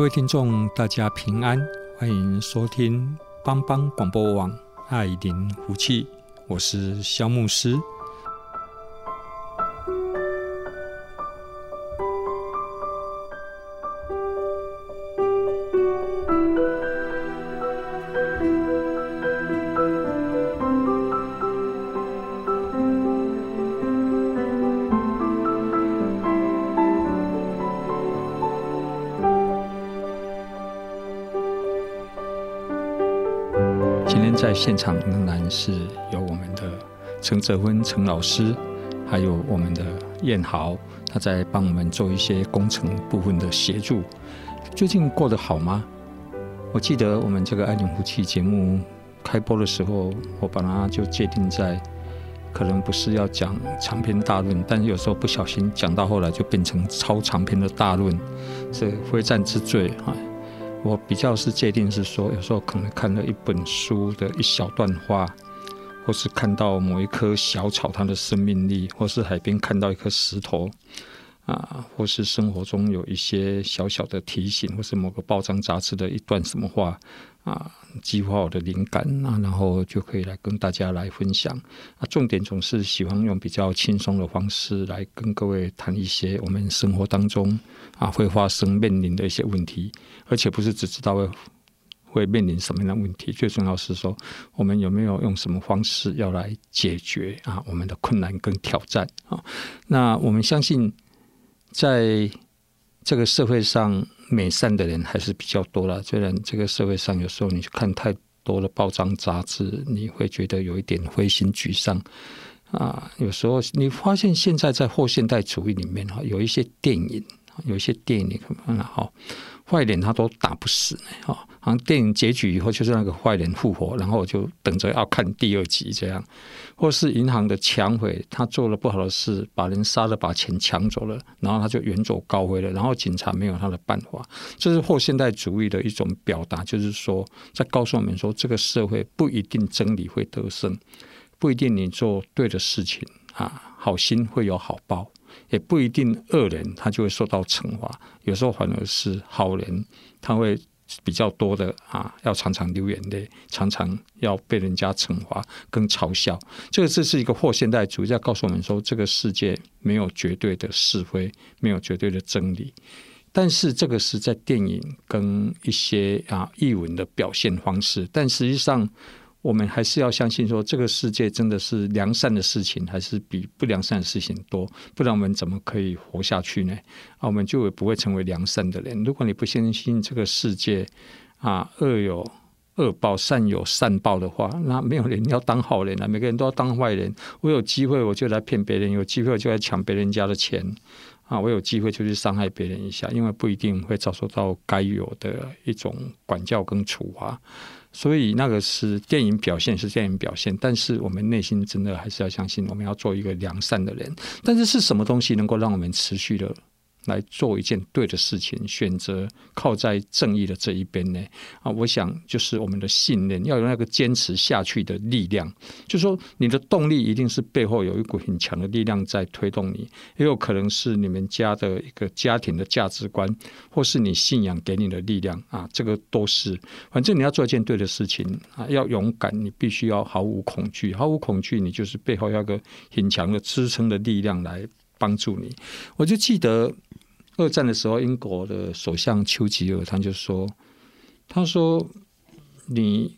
各位听众，大家平安，欢迎收听帮帮广播网爱灵福气，我是肖牧师。现场仍然是有我们的陈泽坤陈老师，还有我们的燕豪，他在帮我们做一些工程部分的协助。最近过得好吗？我记得我们这个爱邻福气节目开播的时候，我把它就界定在可能不是要讲长篇大论，但是有时候不小心讲到后来就变成超长篇的大论，是非战之罪啊。我比较是界定是说，有时候可能看了一本书的一小段话，或是看到某一棵小草它的生命力，或是海边看到一颗石头，啊，或是生活中有一些小小的提醒，或是某个报章杂志的一段什么话。啊，激发我的灵感啊，然后就可以来跟大家来分享啊。重点总是喜欢用比较轻松的方式来跟各位谈一些我们生活当中啊会发生面临的一些问题，而且不是只知道会会面临什么样的问题，最重要是说我们有没有用什么方式要来解决啊我们的困难跟挑战啊。那我们相信在这个社会上。美善的人还是比较多了，虽然这个社会上有时候你去看太多的报章杂志，你会觉得有一点灰心沮丧啊。有时候你发现现在在后现代主义里面哈，有一些电影，有一些电影你看了哈，坏脸他都打不死哈。好像电影结局以后就是那个坏人复活，然后我就等着要看第二集这样，或是银行的抢匪，他做了不好的事，把人杀了，把钱抢走了，然后他就远走高飞了，然后警察没有他的办法，这是后现代主义的一种表达，就是说在告诉我们说，这个社会不一定真理会得胜，不一定你做对的事情啊，好心会有好报，也不一定恶人他就会受到惩罚，有时候反而是好人他会。比较多的啊，要常常流眼泪，常常要被人家惩罚跟嘲笑。这个这是一个后现代主义在告诉我们说，这个世界没有绝对的是非，没有绝对的真理。但是这个是在电影跟一些啊译文的表现方式，但实际上。我们还是要相信说，这个世界真的是良善的事情，还是比不良善的事情多？不然我们怎么可以活下去呢？啊，我们就不会成为良善的人。如果你不相信这个世界啊，恶有恶报，善有善报的话，那没有人要当好人了，每个人都要当坏人。我有机会我就来骗别人，有机会我就来抢别人家的钱啊，我有机会就去伤害别人一下，因为不一定会遭受到该有的一种管教跟处罚。所以那个是电影表现，是电影表现，但是我们内心真的还是要相信，我们要做一个良善的人。但是是什么东西能够让我们持续的？来做一件对的事情，选择靠在正义的这一边呢？啊，我想就是我们的信念，要有那个坚持下去的力量。就是说，你的动力一定是背后有一股很强的力量在推动你，也有可能是你们家的一个家庭的价值观，或是你信仰给你的力量啊。这个都是，反正你要做一件对的事情啊，要勇敢，你必须要毫无恐惧，毫无恐惧，你就是背后要个很强的支撑的力量来帮助你。我就记得。二战的时候，英国的首相丘吉尔他就说：“他说，你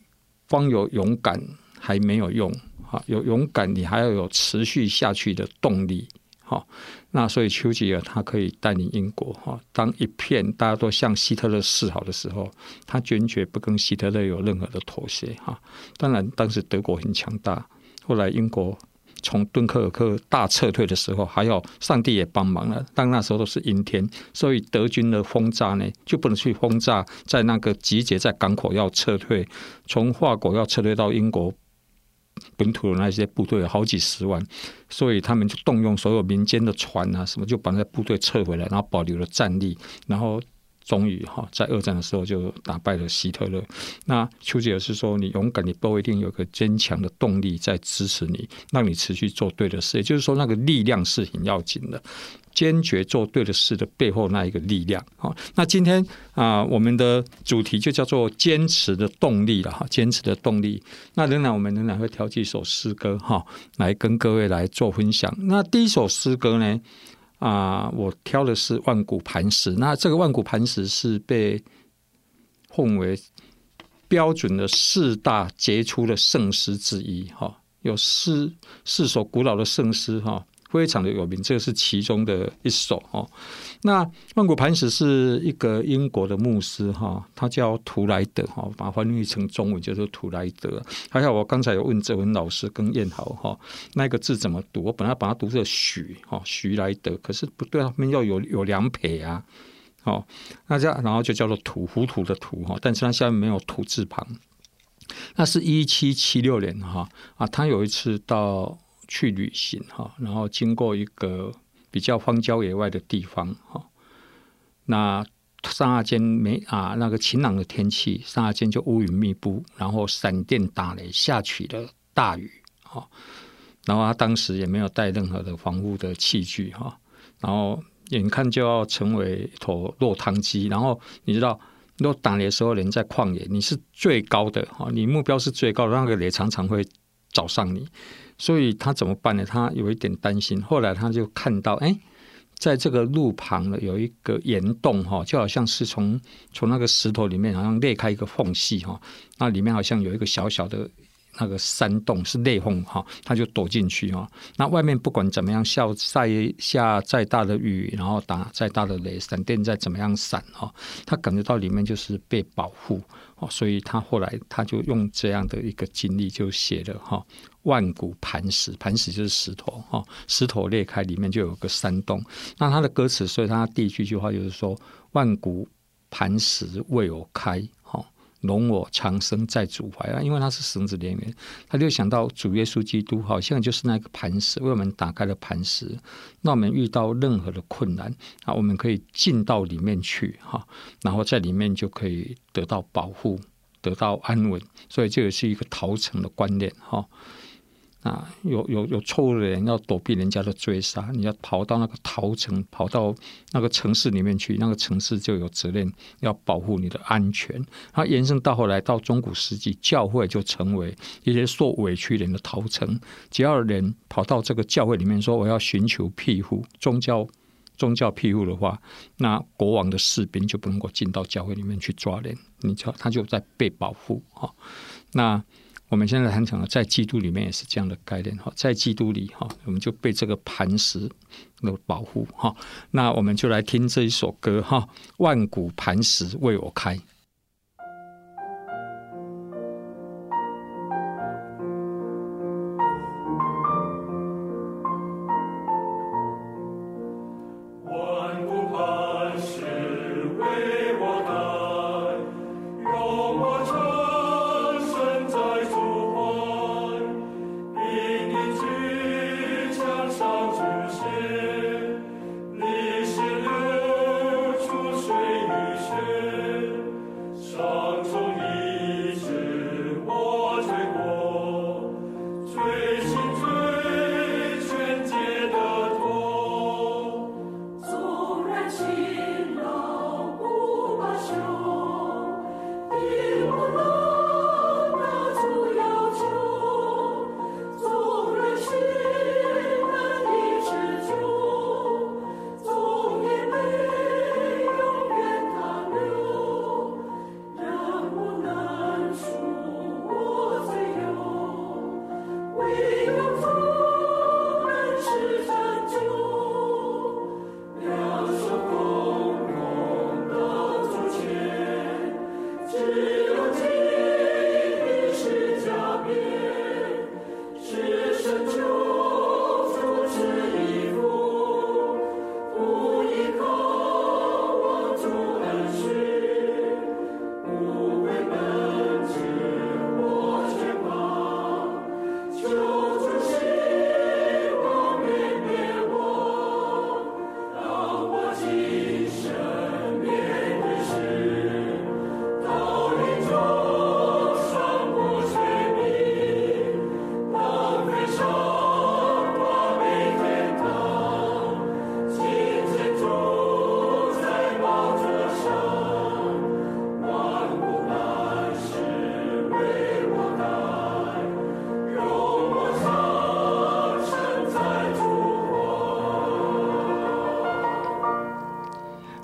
光有勇敢还没有用哈，有勇敢你还要有持续下去的动力哈。那所以丘吉尔他可以带领英国哈，当一片大家都向希特勒示好的时候，他坚决不跟希特勒有任何的妥协哈。当然，当时德国很强大，后来英国。从敦刻尔克大撤退的时候，还有上帝也帮忙了。但那时候都是阴天，所以德军的轰炸呢，就不能去轰炸在那个集结在港口要撤退，从法国要撤退到英国本土的那些部队有好几十万，所以他们就动用所有民间的船啊什么，就把那部队撤回来，然后保留了战力，然后。终于哈，在二战的时候就打败了希特勒。那丘吉尔是说，你勇敢，你不一定有个坚强的动力在支持你，让你持续做对的事。也就是说，那个力量是很要紧的，坚决做对的事的背后那一个力量。好，那今天啊，我们的主题就叫做坚持的动力了哈，坚持的动力。那仍然我们仍然会挑几首诗歌哈，来跟各位来做分享。那第一首诗歌呢？啊，我挑的是万古磐石。那这个万古磐石是被奉为标准的四大杰出的圣诗之一，哈，有四四首古老的圣诗，哈。非常的有名，这个是其中的一首哦。那万古磐石是一个英国的牧师哈，他叫图莱德哈，把它翻译成中文就是图莱德。还有我刚才有问哲文老师跟燕豪哈，那个字怎么读？我本来把它读成许哈，许莱德，可是不对，他们要有有两撇啊。好，那这样然后就叫做土糊涂的土哈，但是它下面没有土字旁。那是一七七六年哈啊，他有一次到。去旅行哈，然后经过一个比较荒郊野外的地方哈，那刹那间没啊，那个晴朗的天气，刹那间就乌云密布，然后闪电打雷，下起了大雨哈，然后他当时也没有带任何的防护的器具哈，然后眼看就要成为一头落汤鸡，然后你知道，落打雷的时候，人在旷野，你是最高的哈，你目标是最高的，那个雷常常会找上你。所以他怎么办呢？他有一点担心。后来他就看到，哎，在这个路旁呢，有一个岩洞哈，就好像是从从那个石头里面好像裂开一个缝隙哈，那里面好像有一个小小的那个山洞是裂缝哈，他就躲进去哈。那外面不管怎么样下再下再大的雨，然后打再大的雷，闪电再怎么样闪哈，他感觉到里面就是被保护，所以他后来他就用这样的一个经历就写了哈。万古磐石，磐石就是石头哈，石头裂开，里面就有个山洞。那他的歌词，所以他第一句句话就是说：“万古磐石为我开，哈，容我长生在主怀啊。”因为他是绳子连元，他就想到主耶稣基督好像就是那个磐石，为我们打开了磐石。那我们遇到任何的困难啊，我们可以进到里面去哈，然后在里面就可以得到保护，得到安稳。所以这也是一个逃城的观念哈。啊，有有有错误的人要躲避人家的追杀，你要跑到那个逃城，跑到那个城市里面去，那个城市就有责任要保护你的安全。它延伸到后来，到中古世纪，教会就成为一些受委屈人的逃城。只要人跑到这个教会里面说我要寻求庇护，宗教宗教庇护的话，那国王的士兵就不能够进到教会里面去抓人，你知道他就在被保护哈。那。我们现在谈讲了，在基督里面也是这样的概念哈，在基督里哈，我们就被这个磐石的保护哈。那我们就来听这一首歌哈，万古磐石为我开。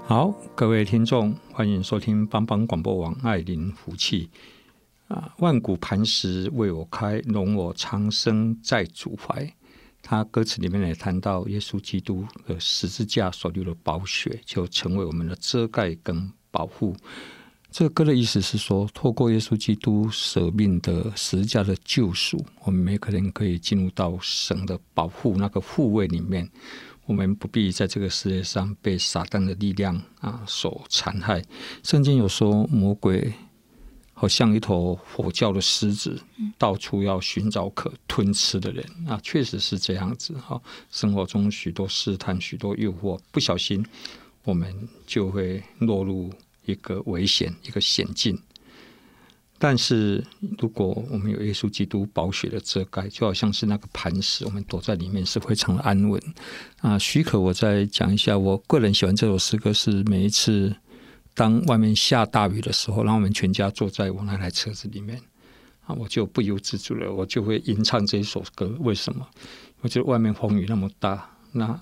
好，各位听众，欢迎收听帮帮广播网爱邻福气啊！万古磐石为我开，容我长生在主怀。他歌词里面也谈到，耶稣基督的十字架所流的宝血，就成为我们的遮盖跟保护。这个歌的意思是说，透过耶稣基督舍命的十字架的救赎，我们每个人可以进入到神的保护那个护卫里面。我们不必在这个世界上被撒旦的力量啊所残害。圣经有说，魔鬼好像一头火叫的狮子，到处要寻找可吞吃的人啊，确实是这样子哈。生活中许多试探、许多诱惑，不小心我们就会落入一个危险、一个险境。但是，如果我们有耶稣基督宝血的遮盖，就好像是那个磐石，我们躲在里面是非常的安稳啊。许可我再讲一下，我个人喜欢这首诗歌，是每一次当外面下大雨的时候，让我们全家坐在我那台车子里面啊，我就不由自主了，我就会吟唱这一首歌。为什么？我觉得外面风雨那么大，那。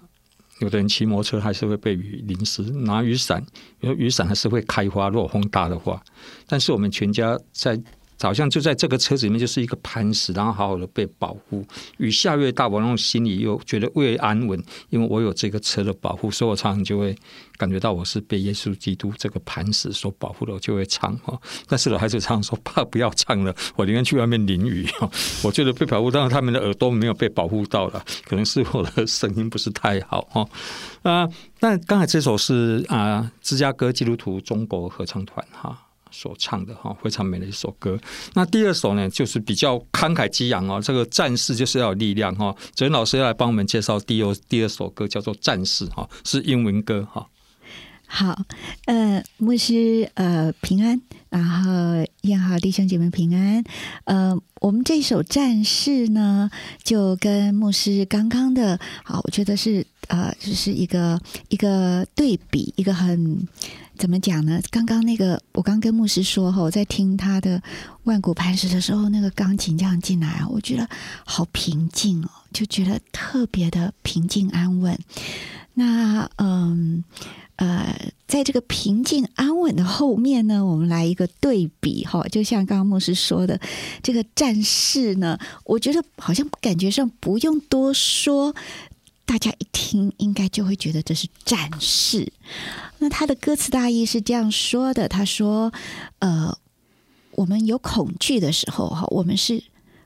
有的人骑摩托车还是会被雨淋湿，拿雨伞，因为雨伞还是会开花，落风大的话。但是我们全家在。好像就在这个车子里面，就是一个磐石，然后好好的被保护。雨下越大，我那种心里又觉得越安稳，因为我有这个车的保护，所以我常常就会感觉到我是被耶稣基督这个磐石所保护的，我就会唱哈。但是我还是常说，怕不要唱了，我宁愿去外面淋雨。我觉得被保护，但是他们的耳朵没有被保护到了，可能是我的声音不是太好哈。啊，那刚才这首是啊，芝加哥基督徒中国合唱团哈。所唱的哈，非常美的一首歌。那第二首呢，就是比较慷慨激昂哦。这个战士就是要有力量哈。哲老师要来帮我们介绍第二第二首歌，叫做《战士》哈，是英文歌哈。好，呃，牧师呃平安，然后燕好弟兄姐妹平安。呃，我们这首《战士》呢，就跟牧师刚刚的，好，我觉得是呃，就是一个一个对比，一个很。怎么讲呢？刚刚那个，我刚跟牧师说哈，我在听他的《万古磐石》的时候，那个钢琴这样进来啊，我觉得好平静哦，就觉得特别的平静安稳。那嗯呃，在这个平静安稳的后面呢，我们来一个对比哈，就像刚刚牧师说的，这个战士呢，我觉得好像感觉上不用多说。大家一听，应该就会觉得这是战士。那他的歌词大意是这样说的：他说，呃，我们有恐惧的时候，哈，我们是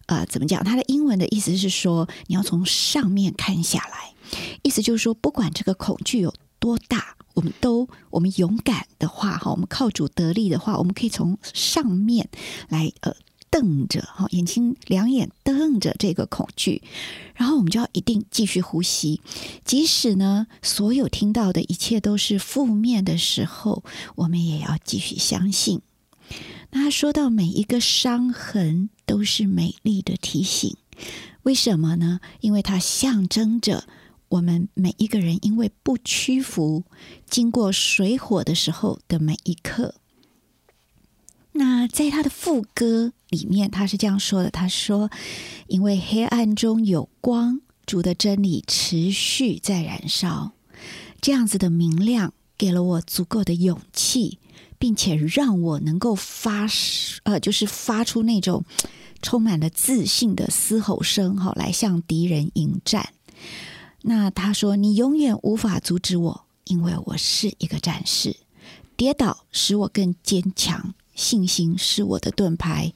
呃，怎么讲？他的英文的意思是说，你要从上面看下来，意思就是说，不管这个恐惧有多大，我们都我们勇敢的话，哈，我们靠主得力的话，我们可以从上面来，呃。瞪着哈，眼睛两眼瞪着这个恐惧，然后我们就要一定继续呼吸，即使呢所有听到的一切都是负面的时候，我们也要继续相信。那他说到每一个伤痕都是美丽的提醒，为什么呢？因为它象征着我们每一个人因为不屈服，经过水火的时候的每一刻。那在他的副歌里面，他是这样说的：“他说，因为黑暗中有光，主的真理持续在燃烧，这样子的明亮给了我足够的勇气，并且让我能够发，呃，就是发出那种充满了自信的嘶吼声，哈，来向敌人迎战。那他说，你永远无法阻止我，因为我是一个战士，跌倒使我更坚强。”信心是我的盾牌，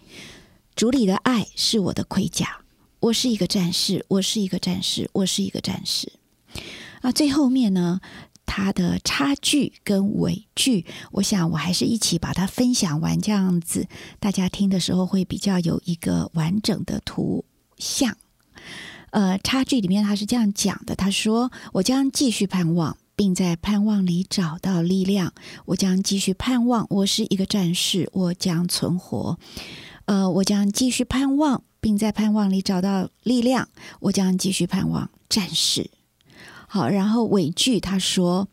主里的爱是我的盔甲。我是一个战士，我是一个战士，我是一个战士。啊，最后面呢，它的插句跟尾句，我想我还是一起把它分享完，这样子大家听的时候会比较有一个完整的图像。呃，插句里面他是这样讲的，他说：“我将继续盼望，并在盼望里找到力量。我将继续盼望，我是一个战士，我将存活。呃，我将继续盼望。”并在盼望里找到力量，我将继续盼望战士。好，然后尾句他说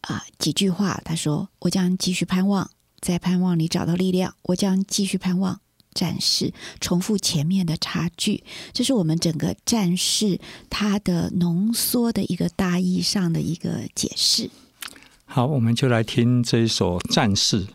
啊、几句话，他说我将继续盼望，在盼望里找到力量，我将继续盼望战士。重复前面的插句，这是我们整个战士他的浓缩的一个大意上的一个解释。好，我们就来听这一首战士。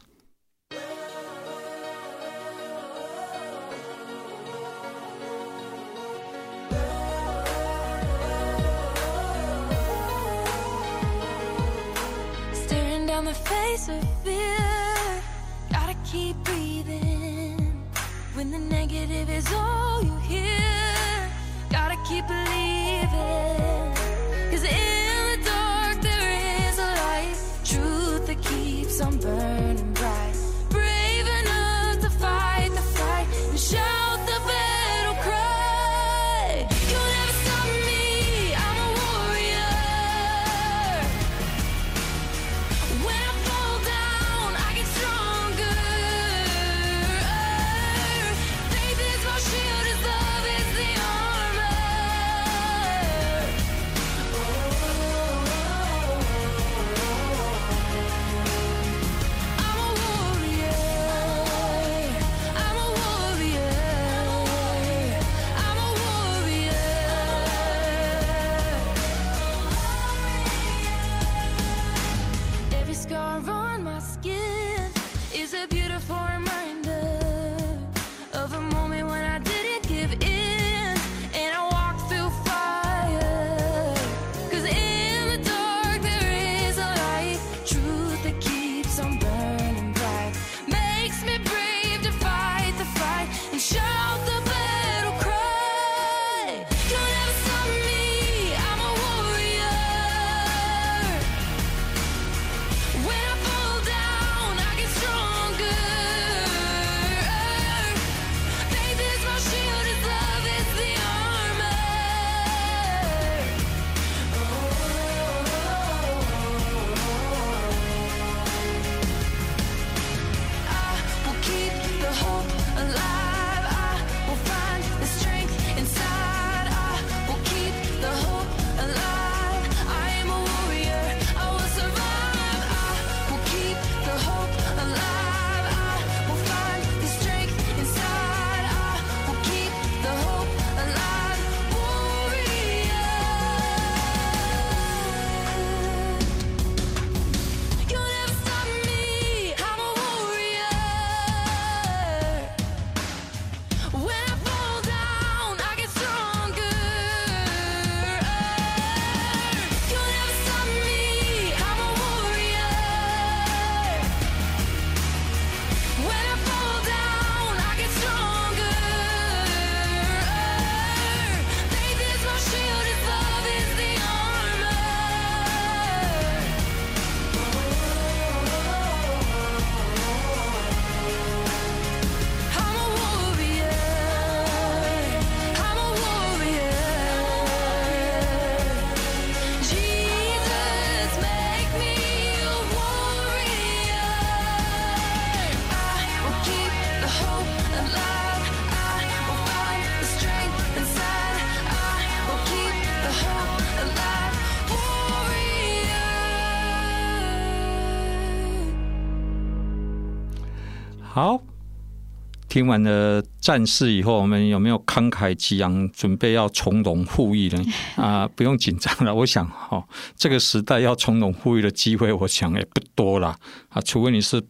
听完了战事以后，我们有没有慷慨激昂，准备要从容赴义呢？啊，不用紧张了。我想，哈，这个时代要从容赴义的机会，我想也不多了啊，除非你是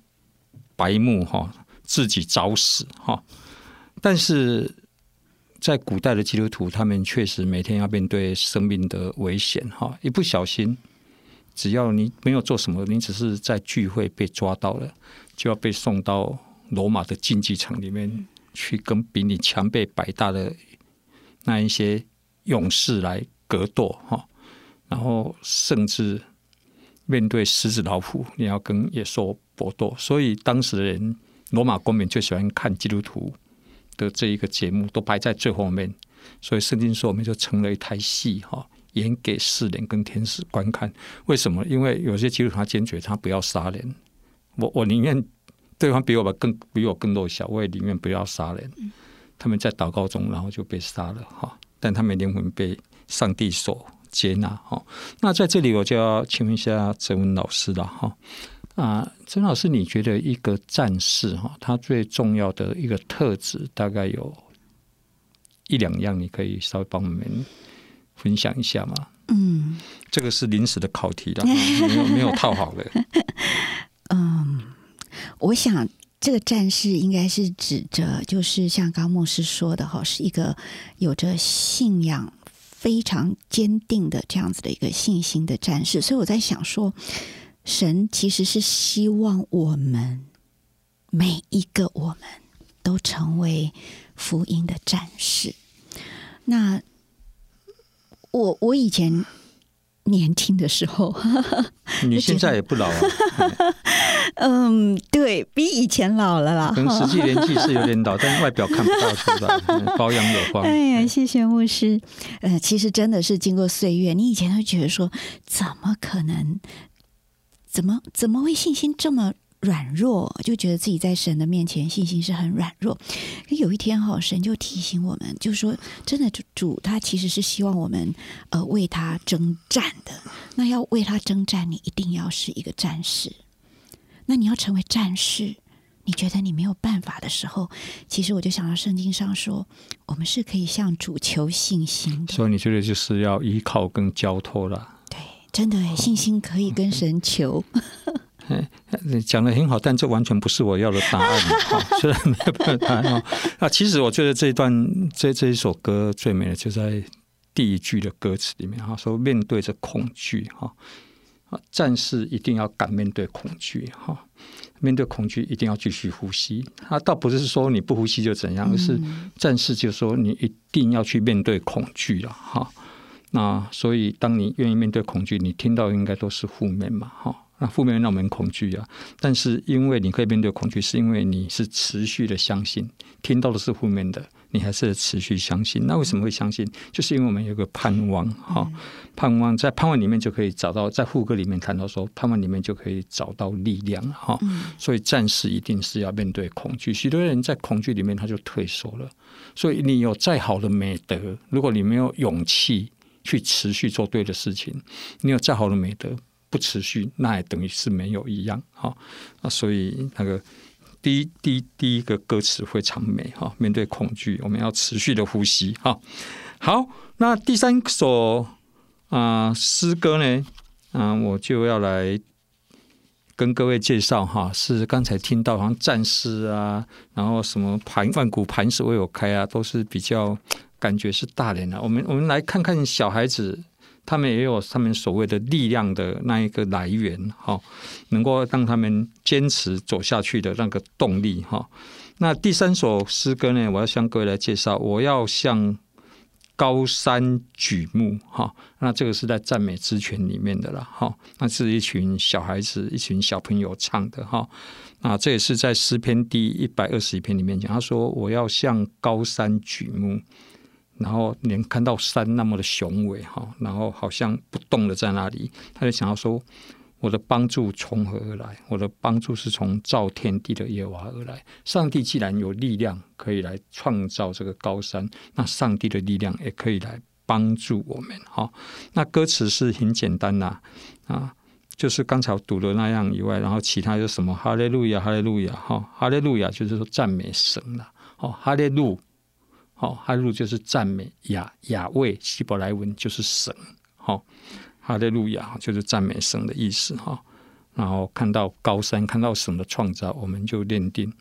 白目哈，自己找死哈。但是在古代的基督徒，他们确实每天要面对生命的危险哈，一不小心，只要你没有做什么，你只是在聚会被抓到了，就要被送到。罗马的竞技场里面去跟比你强倍百大的那一些勇士来格斗哈，然后甚至面对狮子老虎，你要跟野兽搏斗。所以当时的人，罗马公民最喜欢看基督徒的这一个节目，都排在最后面。所以圣经说，我们就成了一台戏哈，演给世人跟天使观看。为什么？因为有些基督徒他坚决他不要杀人，我我宁愿对方比我们更比我更弱小，我也宁愿不要杀人。他们在祷告中，然后就被杀了哈，但他们灵魂被上帝所接纳哈。那在这里，我就要请问一下哲文老师了哈啊，哲文老师，你觉得一个战士哈，他最重要的一个特质大概有？一两样，你可以稍微帮我们分享一下吗？嗯，这个是临时的考题了，没有没有套好的。嗯，我想这个战士应该是指着，就是像高牧师说的哈，是一个有着信仰非常坚定的这样子的一个信心的战士。所以我在想说，神其实是希望我们每一个我们都成为。福音的战士，那我我以前年轻的时候，你现在也不老啊。嗯，对比以前老了啦。可能实际年纪是有点老，但外表看不到出来，保养有方。哎呀，谢谢牧师。呃，其实真的是经过岁月，你以前会觉得说，怎么可能？怎么怎么会信心这么？软弱，就觉得自己在神的面前信心是很软弱。可有一天哈，神就提醒我们，就说真的，主他其实是希望我们呃为他征战的。那要为他征战，你一定要是一个战士。那你要成为战士，你觉得你没有办法的时候，其实我就想到圣经上说，我们是可以向主求信心的。所以你觉得就是要依靠跟交托了？对，真的，信心可以跟神求。讲的很好，但这完全不是我要的答案。哈，虽然没有办法答案。啊，其实我觉得这一段这这一首歌最美的就在第一句的歌词里面哈，说面对着恐惧哈，啊，战士一定要敢面对恐惧哈，面对恐惧一定要继续呼吸。他倒不是说你不呼吸就怎样，而是战士就说你一定要去面对恐惧了哈。那所以当你愿意面对恐惧，你听到应该都是负面嘛哈。那负面让我们恐惧啊，但是因为你可以面对恐惧，是因为你是持续的相信，听到的是负面的，你还是持续相信。那为什么会相信？就是因为我们有个盼望，哈，盼望在盼望里面就可以找到，在副歌里面谈到说，盼望里面就可以找到力量，哈。所以战士一定是要面对恐惧，许多人在恐惧里面他就退缩了。所以你有再好的美德，如果你没有勇气去持续做对的事情，你有再好的美德。不持续，那也等于是没有一样哈啊，所以那个第一第一第一个歌词非常美哈。面对恐惧，我们要持续的呼吸哈。好，那第三首啊诗歌呢，啊，我就要来跟各位介绍哈。是刚才听到好像战士啊，然后什么盘万古磐石为我开啊，都是比较感觉是大人啊。我们我们来看看小孩子。他们也有他们所谓的力量的那一个来源，哈，能够让他们坚持走下去的那个动力，哈。那第三首诗歌呢，我要向各位来介绍。我要向高山举目，哈。那这个是在赞美之泉里面的了，哈。那是一群小孩子、一群小朋友唱的，哈。那这也是在诗篇第一百二十一篇里面讲，他说：“我要向高山举目。”然后连看到山那么的雄伟哈，然后好像不动的在那里，他就想要说：我的帮助从何而来？我的帮助是从造天地的耶和华而来。上帝既然有力量可以来创造这个高山，那上帝的力量也可以来帮助我们哈。那歌词是很简单呐，啊，就是刚才读的那样以外，然后其他就什么哈利路亚，哈利路亚哈，哈利路亚就是说赞美神了，哦，哈利路。哦，哈利路就是赞美亚亚卫，希伯来文就是神。好，哈利路亚就是赞美神的意思哈。然后看到高山，看到神的创造，我们就认定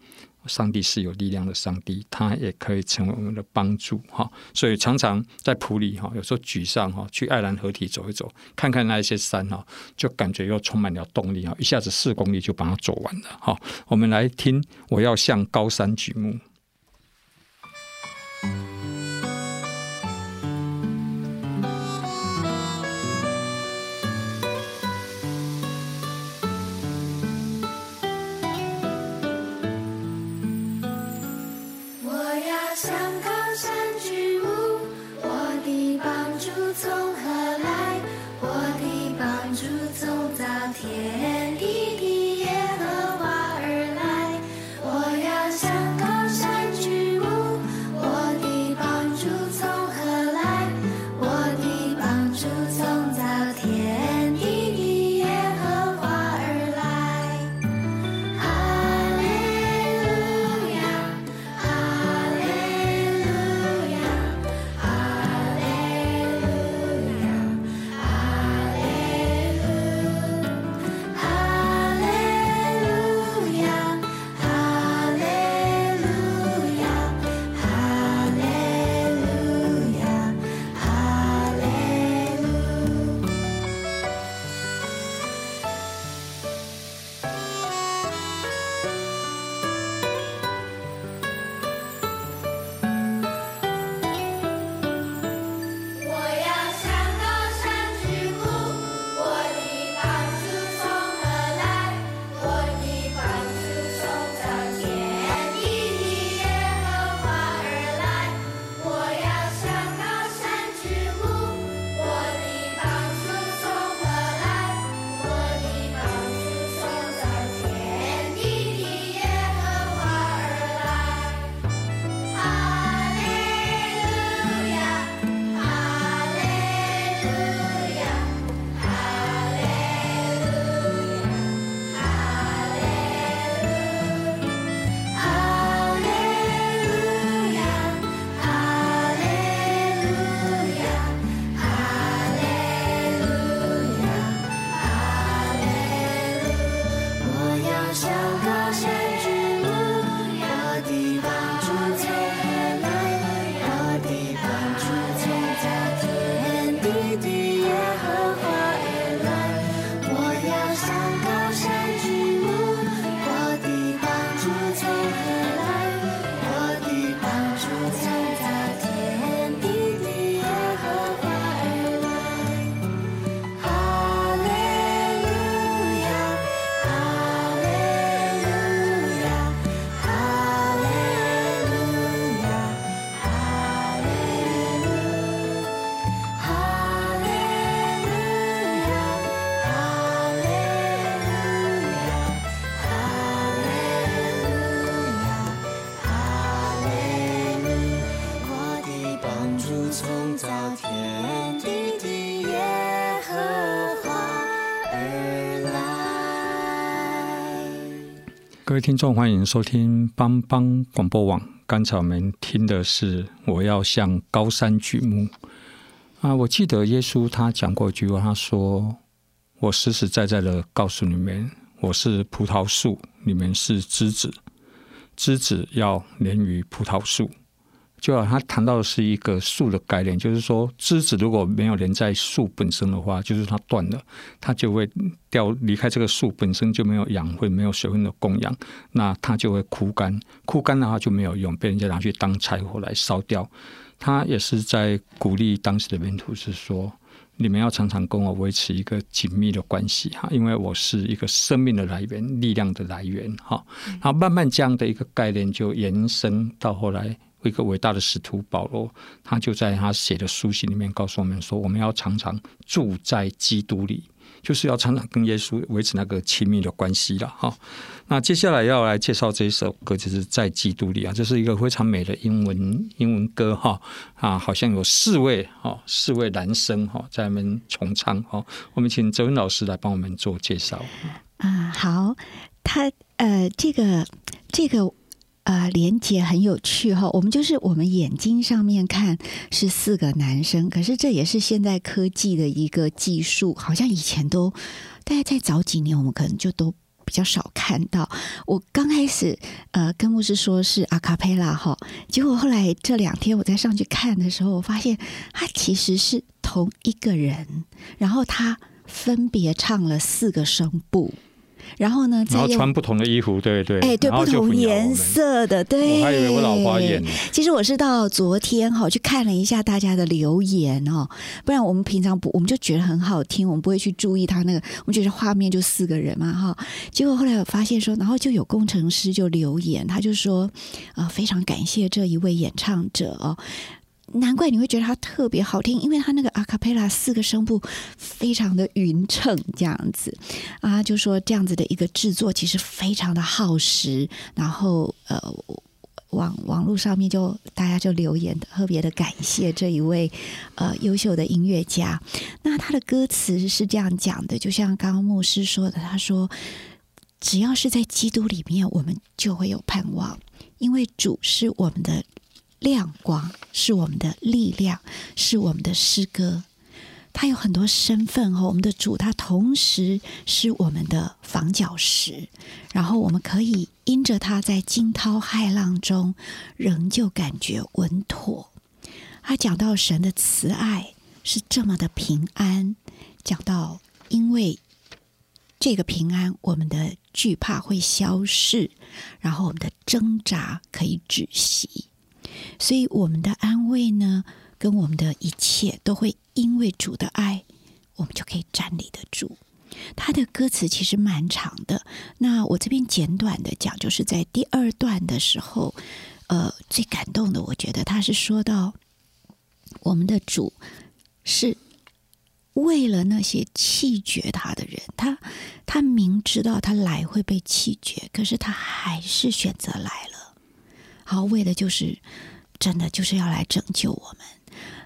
上帝是有力量的上帝，他也可以成为我们的帮助哈。所以常常在埔里哈，有时候沮丧哈，去爱兰河堤走一走，看看那一些山哈，就感觉又充满了动力哈，一下子四公里就把它走完了哈。我们来听，我要向高山举目。各位听众，欢迎收听邦邦广播网。刚才我们听的是“我要向高山举目”。啊，我记得耶稣他讲过一句话，他说：“我实实在在的告诉你们，我是葡萄树，你们是枝子，枝子要连于葡萄树。”就好，他谈到的是一个树的概念，就是说，枝子如果没有连在树本身的话，就是它断了，它就会掉离开这个树本身，就没有养分、没有水分的供养，那它就会枯干。枯干的话就没有用，被人家拿去当柴火来烧掉。他也是在鼓励当时的门徒是说：你们要常常跟我维持一个紧密的关系哈，因为我是一个生命的来源、力量的来源哈。然后慢慢这样的一个概念就延伸到后来。一个伟大的使徒保罗，他就在他写的书信里面告诉我们说：“我们要常常住在基督里，就是要常常跟耶稣维持那个亲密的关系了。”哈，那接下来要来介绍这一首歌，就是在基督里啊，这是一个非常美的英文英文歌哈啊，好像有四位哈四位男生哈在那边重唱哈。我们请哲文老师来帮我们做介绍啊。好，他呃，这个这个。啊、连接很有趣哈。我们就是我们眼睛上面看是四个男生，可是这也是现在科技的一个技术，好像以前都大概在早几年，我们可能就都比较少看到。我刚开始呃跟牧师说是阿卡贝拉哈，结果后来这两天我再上去看的时候，我发现他其实是同一个人，然后他分别唱了四个声部。然后呢，然后穿不同的衣服，对对，哎，对，不同颜色的，对。我还以为我老花眼。其实我是到昨天哈去看了一下大家的留言哦，不然我们平常不，我们就觉得很好听，我们不会去注意他那个，我们觉得画面就四个人嘛哈。结果后来我发现说，然后就有工程师就留言，他就说，呃，非常感谢这一位演唱者哦。难怪你会觉得它特别好听，因为它那个阿卡贝拉四个声部非常的匀称，这样子啊，就说这样子的一个制作其实非常的耗时。然后呃，网网络上面就大家就留言特别的感谢这一位呃优秀的音乐家。那他的歌词是这样讲的，就像刚刚牧师说的，他说：“只要是在基督里面，我们就会有盼望，因为主是我们的。”亮光是我们的力量，是我们的诗歌。他有很多身份哦，我们的主，他同时是我们的房角石。然后我们可以因着他在惊涛骇浪中，仍旧感觉稳妥。他讲到神的慈爱是这么的平安，讲到因为这个平安，我们的惧怕会消逝，然后我们的挣扎可以止息。所以，我们的安慰呢，跟我们的一切都会因为主的爱，我们就可以站立得住。他的歌词其实蛮长的，那我这边简短的讲，就是在第二段的时候，呃，最感动的，我觉得他是说到我们的主是为了那些弃绝他的人，他他明知道他来会被弃绝，可是他还是选择来了，好，为的就是。真的就是要来拯救我们。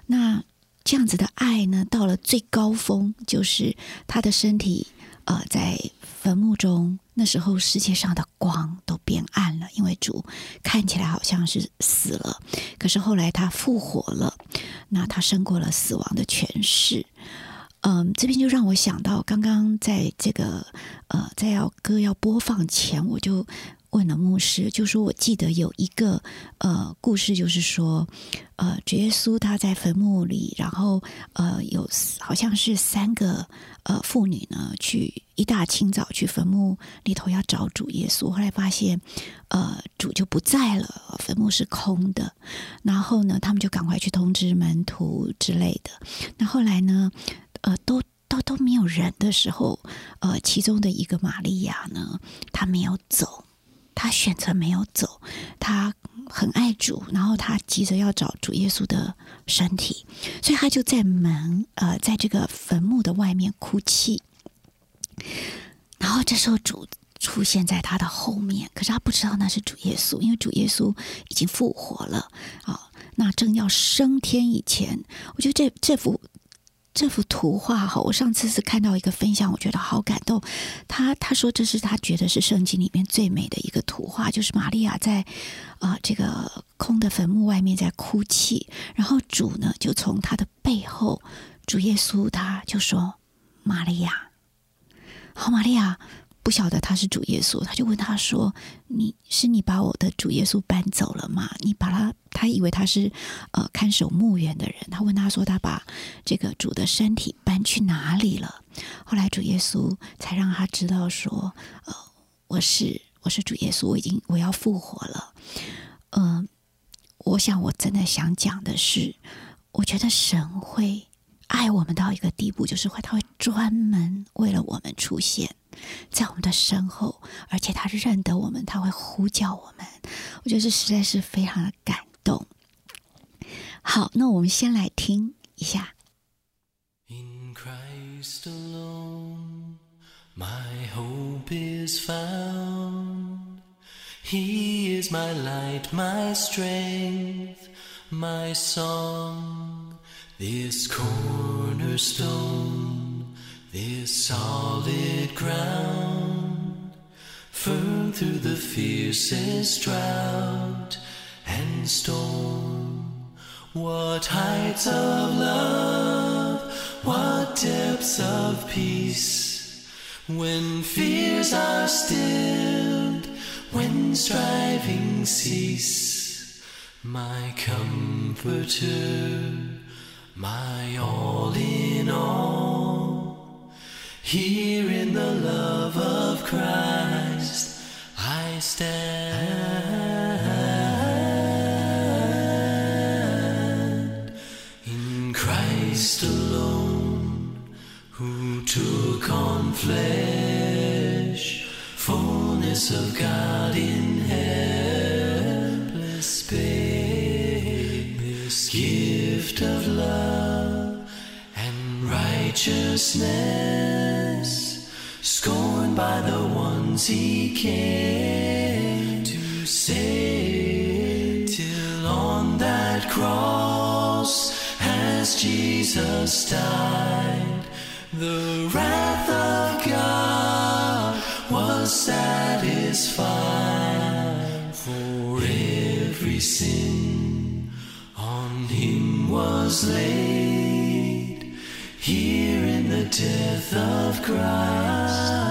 那这样子的爱呢，到了最高峰，就是他的身体，呃，在坟墓中，那时候世界上的光都变暗了，因为主看起来好像是死了，可是后来他复活了，那他胜过了死亡的权势。嗯，这边就让我想到，刚刚在这个呃，在要歌要播放前，我就。问了牧师，就说我记得有一个呃故事，就是说，呃，主耶稣他在坟墓里，然后呃有好像是三个呃妇女呢，去一大清早去坟墓里头要找主耶稣，后来发现呃主就不在了，坟墓是空的，然后呢，他们就赶快去通知门徒之类的。那后来呢，呃，都都都没有人的时候，呃，其中的一个玛利亚呢，她没有走。他选择没有走，他很爱主，然后他急着要找主耶稣的身体，所以他就在门呃，在这个坟墓的外面哭泣。然后这时候主出现在他的后面，可是他不知道那是主耶稣，因为主耶稣已经复活了啊、那正要升天以前，我觉得这这幅。这幅图画哈，我上次是看到一个分享，我觉得好感动。他他说这是他觉得是圣经里面最美的一个图画，就是玛利亚在啊、这个空的坟墓外面在哭泣，然后主呢就从他的背后，主耶稣他就说：“玛利亚，好，玛利亚。”不晓得他是主耶稣，他就问他说：“你是你把我的主耶稣搬走了吗？你把他，他以为他是呃看守墓园的人。他问他说：他把这个主的身体搬去哪里了？后来主耶稣才让他知道说：呃，我是我是主耶稣，我已经我要复活了。嗯、呃，我想我真的想讲的是，我觉得神会爱我们到一个地步，就是会他会专门为了我们出现。”在我们的身后，而且他认得我们，他会呼叫我们。我觉得这实在是非常的感动。好，那我们先来听一下。In Christ alone, my hope is found. He is my light, my strength, my song. This cornerstone. This solid ground, firm through the fiercest drought and storm. What heights of love, what depths of peace, When fears are stilled, when striving cease, my comforter, my all in all, here in the love of Christ I stand. In Christ alone, who took on flesh, fullness of God in gift of love and righteousness, scorned by the ones he came to save, till on that cross, as Jesus died, the wrath of God was satisfied for every sin on him was laid here in the death of Christ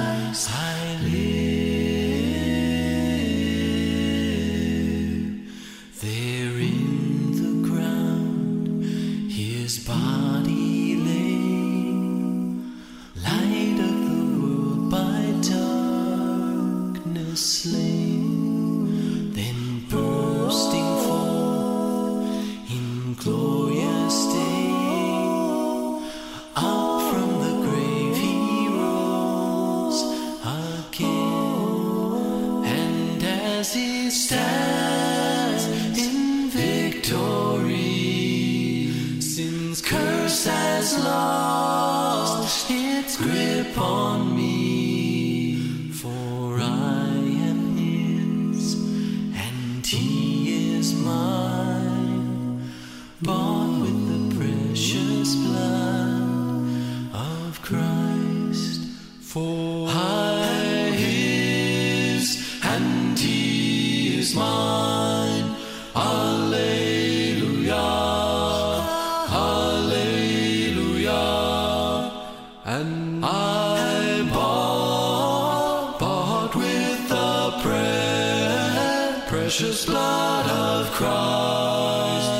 precious blood of Christ.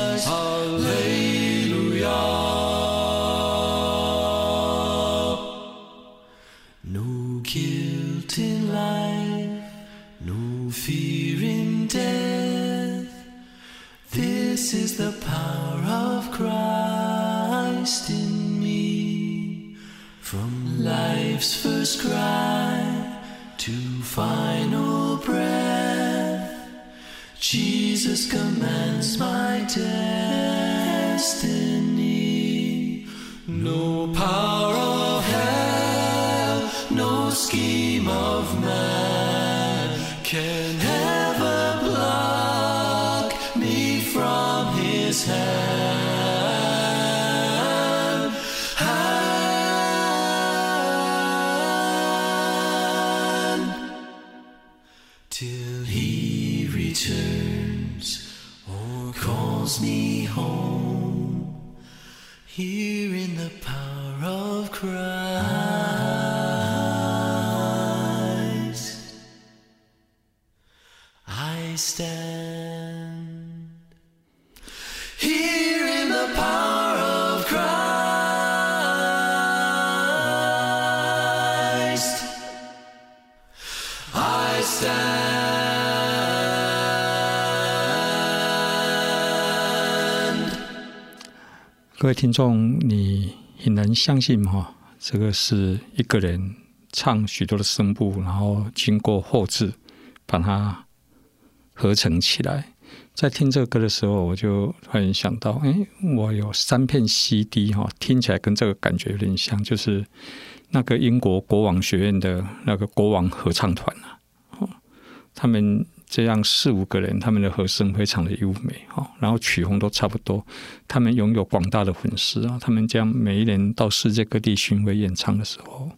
Jesus commands my destiny. 各位听众，你很难相信哈，这个是一个人唱许多的声部，然后经过后置把它合成起来。在听这个歌的时候，我就突然想到，哎，我有三片 CD 哈，听起来跟这个感觉有点像，就是那个英国国王学院的那个国王合唱团啊，哦，他们。这样四五个人，他们的和声非常的优美哈，然后曲风都差不多。他们拥有广大的粉丝啊，他们将每一年到世界各地巡回演唱的时候，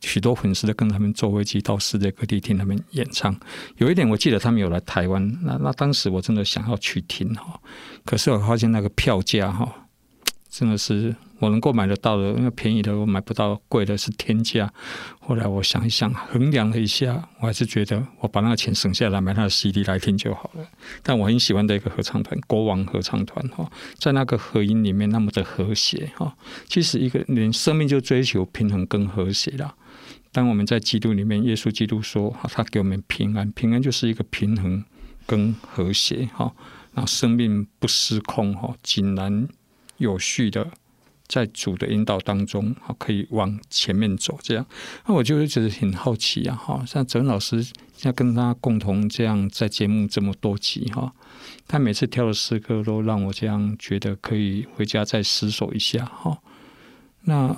许多粉丝都跟他们坐飞机到世界各地听他们演唱。有一点我记得他们有来台湾，那那当时我真的想要去听哈，可是我发现那个票价哈，真的是我能够买得到的，那便宜的我买不到，贵的是天价。后来我想一想，衡量了一下，我还是觉得我把那个钱省下来买他的 CD 来听就好了。但我很喜欢的一个合唱团——国王合唱团，哈，在那个和音里面那么的和谐，哈。其实一个人生命就追求平衡跟和谐啦。当我们在基督里面，耶稣基督说，他给我们平安，平安就是一个平衡跟和谐，哈，让生命不失控，哈，井然有序的。在主的引导当中，哈，可以往前面走。这样，那我就觉得很好奇啊，哈，像泽老师现在跟他共同这样在节目这么多集，哈，他每次挑的诗歌都让我这样觉得可以回家再思索一下，哈。那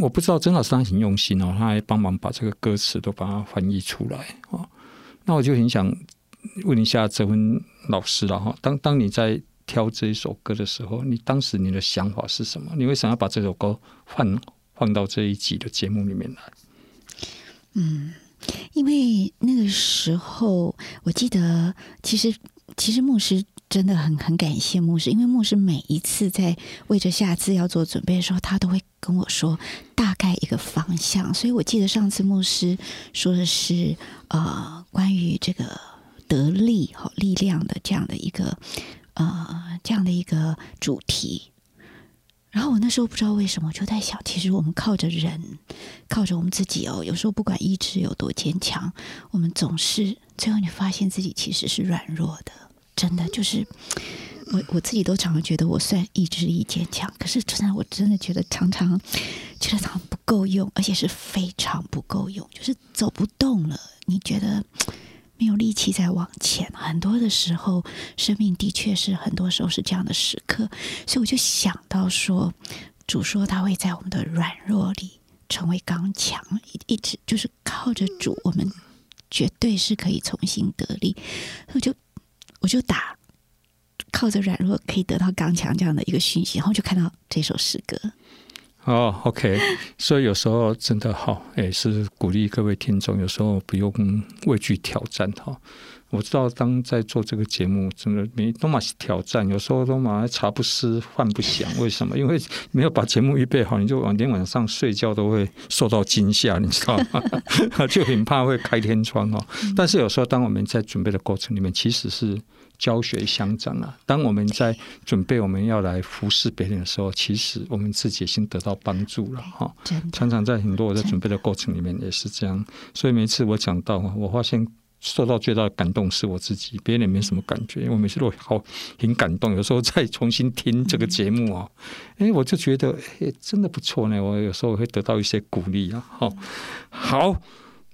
我不知道曾老师他很用心哦，他还帮忙把这个歌词都把它翻译出来，哦。那我就很想问一下泽文老师了，哈，当当你在。挑这一首歌的时候，你当时你的想法是什么？你为什么要把这首歌放放到这一集的节目里面来？嗯，因为那个时候我记得，其实其实牧师真的很很感谢牧师，因为牧师每一次在为着下次要做准备的时候，他都会跟我说大概一个方向。所以我记得上次牧师说的是呃，关于这个得力和力量的这样的一个。呃，这样的一个主题，然后我那时候不知道为什么，就在想，其实我们靠着人，靠着我们自己哦，有时候不管意志有多坚强，我们总是最后你发现自己其实是软弱的，真的就是我我自己都常常觉得我算意志力坚强，可是真的我真的觉得常常觉得常常不够用，而且是非常不够用，就是走不动了，你觉得？没有力气再往前，很多的时候，生命的确是很多时候是这样的时刻，所以我就想到说，主说他会在我们的软弱里成为刚强，一一直就是靠着主，我们绝对是可以重新得力。我就我就打靠着软弱可以得到刚强这样的一个讯息，然后就看到这首诗歌。哦、oh，OK，所以有时候真的好，也是鼓励各位听众，有时候不用畏惧挑战哈。我知道当在做这个节目，真的没都嘛是挑战，有时候都嘛茶不思饭不想，为什么？因为没有把节目预备好，你就晚天晚上睡觉都会受到惊吓，你知道吗？就很怕会开天窗哦。但是有时候当我们在准备的过程里面，其实是。教学相长啊！当我们在准备我们要来服侍别人的时候，其实我们自己已经得到帮助了哈。常常在很多我在准备的过程里面也是这样，所以每次我讲到，我发现受到最大的感动是我自己，别人也没什么感觉。我每次都好很感动，有时候再重新听这个节目啊，哎，我就觉得哎，真的不错呢。我有时候会得到一些鼓励啊。好，好，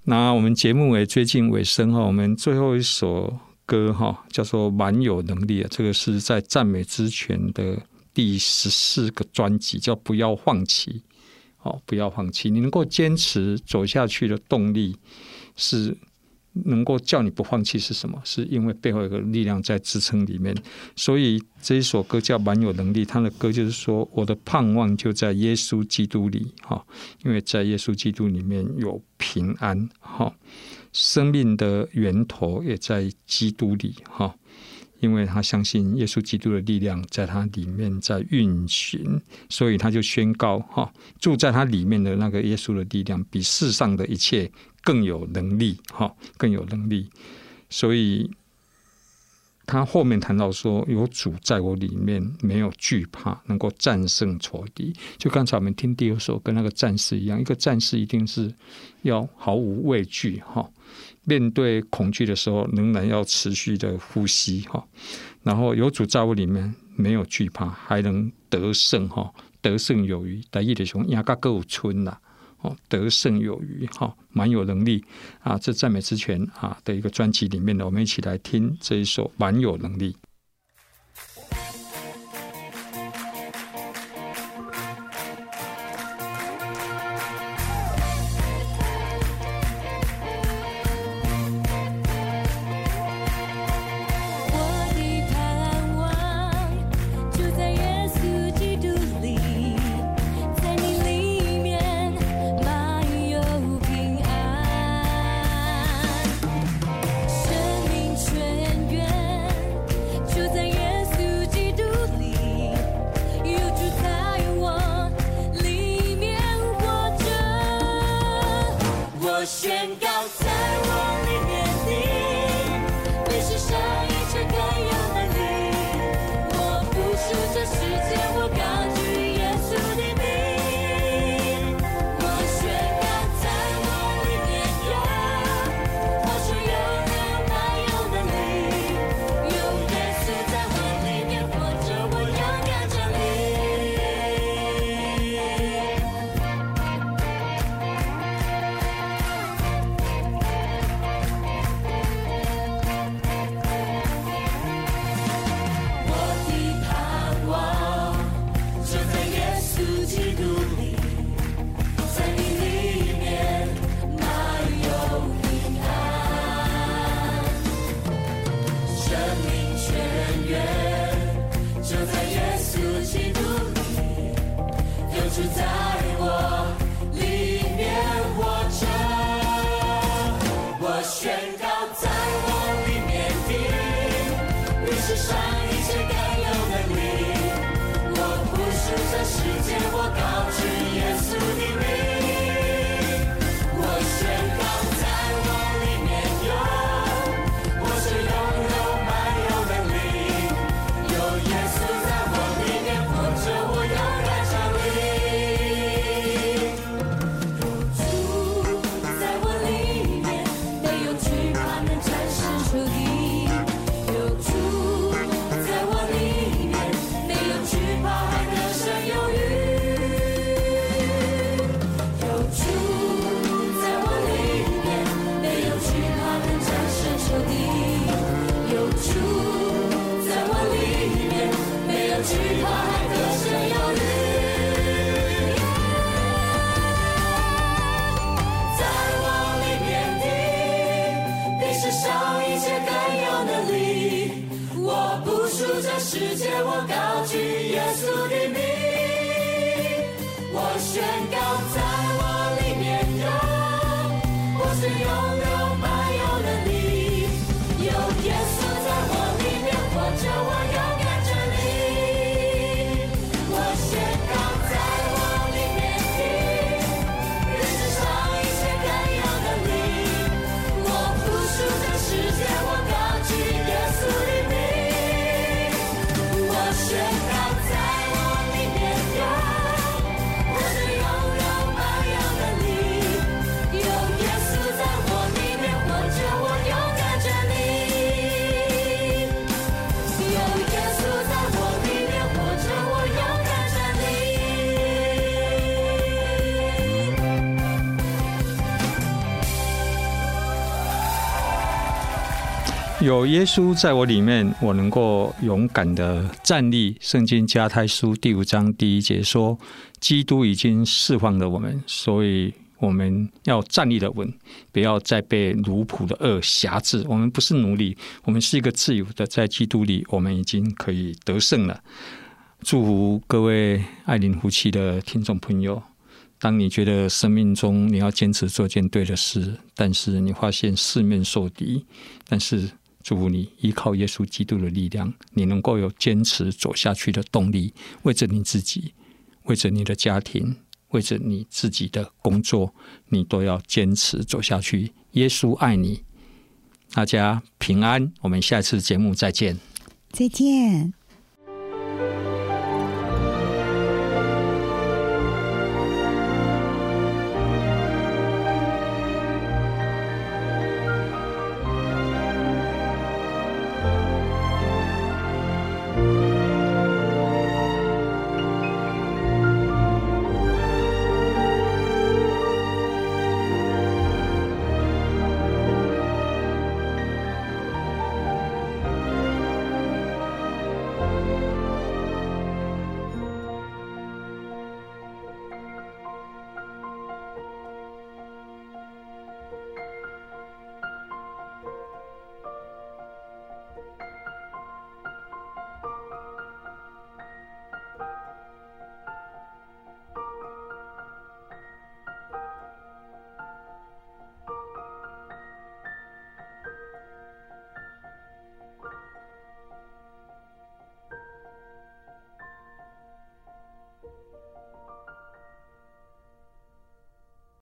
那我们节目也接近尾声哈，我们最后一首。歌哈叫做蛮有能力啊，这个是在赞美之泉的第十四个专辑，叫不要放弃。哦，不要放弃，你能够坚持走下去的动力是能够叫你不放弃是什么？是因为背后有个力量在支撑里面。所以这一首歌叫蛮有能力，他的歌就是说我的盼望就在耶稣基督里哈，因为在耶稣基督里面有平安哈。生命的源头也在基督里，哈，因为他相信耶稣基督的力量在他里面在运行，所以他就宣告，哈，住在他里面的那个耶稣的力量比世上的一切更有能力，哈，更有能力。所以他后面谈到说，有主在我里面，没有惧怕，能够战胜仇敌。就刚才我们听第二首，跟那个战士一样，一个战士一定是要毫无畏惧，哈。面对恐惧的时候，仍然要持续的呼吸哈，然后有主在我里面，没有惧怕，还能得胜哈，得胜有余。大意的说，亚嘎够村呐，哦，得胜有余哈，蛮有能力啊。这赞美之泉啊的一个专辑里面呢，我们一起来听这一首蛮有能力。有耶稣在我里面，我能够勇敢的站立。圣经加泰书第五章第一节说：“基督已经释放了我们，所以我们要站立的稳，不要再被奴仆的恶挟制。我们不是奴隶，我们是一个自由的，在基督里，我们已经可以得胜了。”祝福各位爱邻夫妻的听众朋友。当你觉得生命中你要坚持做件对的事，但是你发现四面受敌，但是。祝福你依靠耶稣基督的力量，你能够有坚持走下去的动力。为着你自己，为着你的家庭，为着你自己的工作，你都要坚持走下去。耶稣爱你，大家平安。我们下次节目再见。再见。